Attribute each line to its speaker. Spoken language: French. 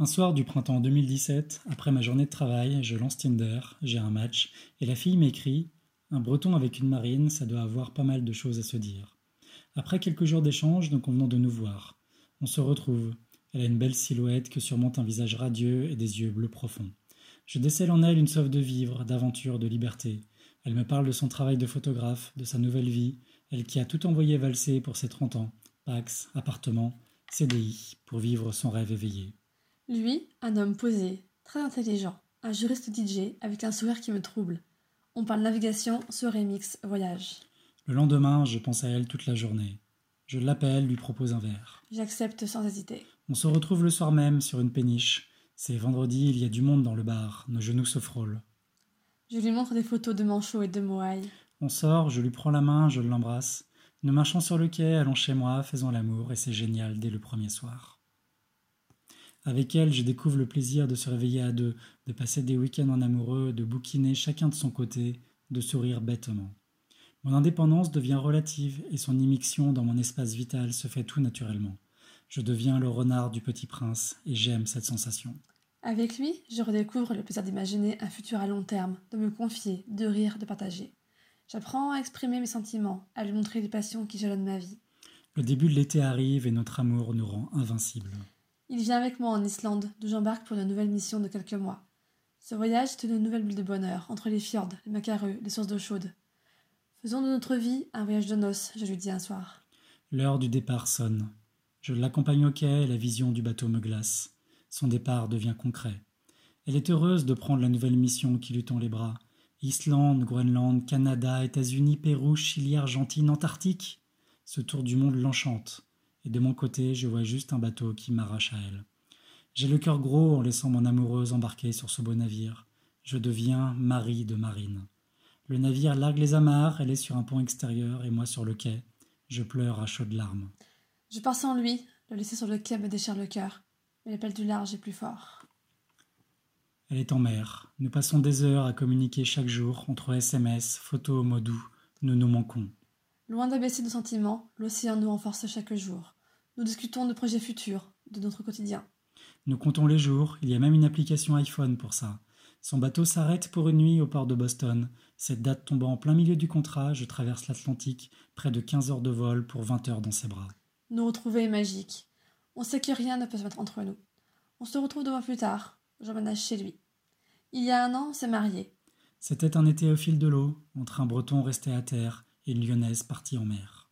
Speaker 1: Un soir du printemps 2017, après ma journée de travail, je lance Tinder, j'ai un match, et la fille m'écrit Un breton avec une marine, ça doit avoir pas mal de choses à se dire. Après quelques jours d'échange, nous convenons de nous voir. On se retrouve. Elle a une belle silhouette que surmonte un visage radieux et des yeux bleus profonds. Je décèle en elle une soif de vivre, d'aventure, de liberté. Elle me parle de son travail de photographe, de sa nouvelle vie, elle qui a tout envoyé valser pour ses 30 ans, Pax, appartement, CDI, pour vivre son rêve éveillé.
Speaker 2: Lui, un homme posé, très intelligent, un juriste DJ avec un sourire qui me trouble. On parle navigation sur Remix Voyage.
Speaker 1: Le lendemain, je pense à elle toute la journée. Je l'appelle, lui propose un verre.
Speaker 2: J'accepte sans hésiter.
Speaker 1: On se retrouve le soir même sur une péniche. C'est vendredi, il y a du monde dans le bar, nos genoux se frôlent.
Speaker 2: Je lui montre des photos de manchots et de moailles.
Speaker 1: On sort, je lui prends la main, je l'embrasse. Nous marchons sur le quai, allons chez moi, faisons l'amour, et c'est génial dès le premier soir. Avec elle, je découvre le plaisir de se réveiller à deux, de passer des week-ends en amoureux, de bouquiner chacun de son côté, de sourire bêtement. Mon indépendance devient relative et son immixtion dans mon espace vital se fait tout naturellement. Je deviens le renard du petit prince et j'aime cette sensation.
Speaker 2: Avec lui, je redécouvre le plaisir d'imaginer un futur à long terme, de me confier, de rire, de partager. J'apprends à exprimer mes sentiments, à lui montrer les passions qui jalonnent ma vie.
Speaker 1: Le début de l'été arrive et notre amour nous rend invincibles.
Speaker 2: Il vient avec moi en Islande, d'où j'embarque pour une nouvelle mission de quelques mois. Ce voyage est une nouvelle bulle de bonheur, entre les fjords, les macareux, les sources d'eau chaude. Faisons de notre vie un voyage de noces, je lui dis un soir.
Speaker 1: L'heure du départ sonne. Je l'accompagne au quai la vision du bateau me glace. Son départ devient concret. Elle est heureuse de prendre la nouvelle mission qui lui tend les bras. Islande, Groenland, Canada, États-Unis, Pérou, Chili, Argentine, Antarctique. Ce tour du monde l'enchante. Et de mon côté, je vois juste un bateau qui m'arrache à elle. J'ai le cœur gros en laissant mon amoureuse embarquer sur ce beau navire. Je deviens mari de marine. Le navire largue les amarres, elle est sur un pont extérieur et moi sur le quai. Je pleure à chaudes larmes.
Speaker 2: Je pars sans lui, le laisser sur le quai me déchire le cœur mais l'appel du large est plus fort.
Speaker 1: Elle est en mer. Nous passons des heures à communiquer chaque jour entre SMS, photos, mots doux. Nous nous manquons.
Speaker 2: Loin d'abaisser nos sentiments, l'océan nous renforce chaque jour. Nous discutons de projets futurs, de notre quotidien.
Speaker 1: Nous comptons les jours, il y a même une application iPhone pour ça. Son bateau s'arrête pour une nuit au port de Boston. Cette date tombant en plein milieu du contrat, je traverse l'Atlantique, près de 15 heures de vol pour 20 heures dans ses bras.
Speaker 2: Nous retrouver est magique. On sait que rien ne peut se mettre entre nous. On se retrouve deux mois plus tard. J'emménage chez lui. Il y a un an, on s'est mariés.
Speaker 1: C'était un été au fil de l'eau, entre un breton resté à terre et une lyonnaise partie en mer.